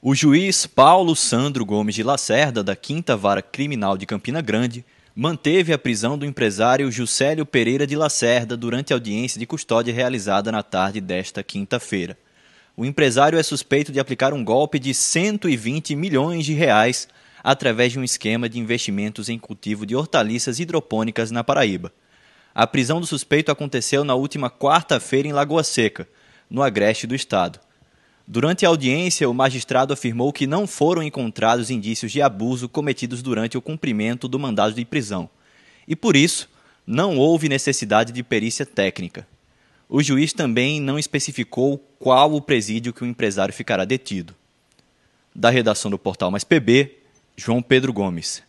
O juiz Paulo Sandro Gomes de Lacerda, da 5 Vara Criminal de Campina Grande, manteve a prisão do empresário Juscelio Pereira de Lacerda durante a audiência de custódia realizada na tarde desta quinta-feira. O empresário é suspeito de aplicar um golpe de 120 milhões de reais através de um esquema de investimentos em cultivo de hortaliças hidropônicas na Paraíba. A prisão do suspeito aconteceu na última quarta-feira em Lagoa Seca, no agreste do estado. Durante a audiência, o magistrado afirmou que não foram encontrados indícios de abuso cometidos durante o cumprimento do mandado de prisão e, por isso, não houve necessidade de perícia técnica. O juiz também não especificou qual o presídio que o empresário ficará detido. Da redação do portal Mais PB, João Pedro Gomes.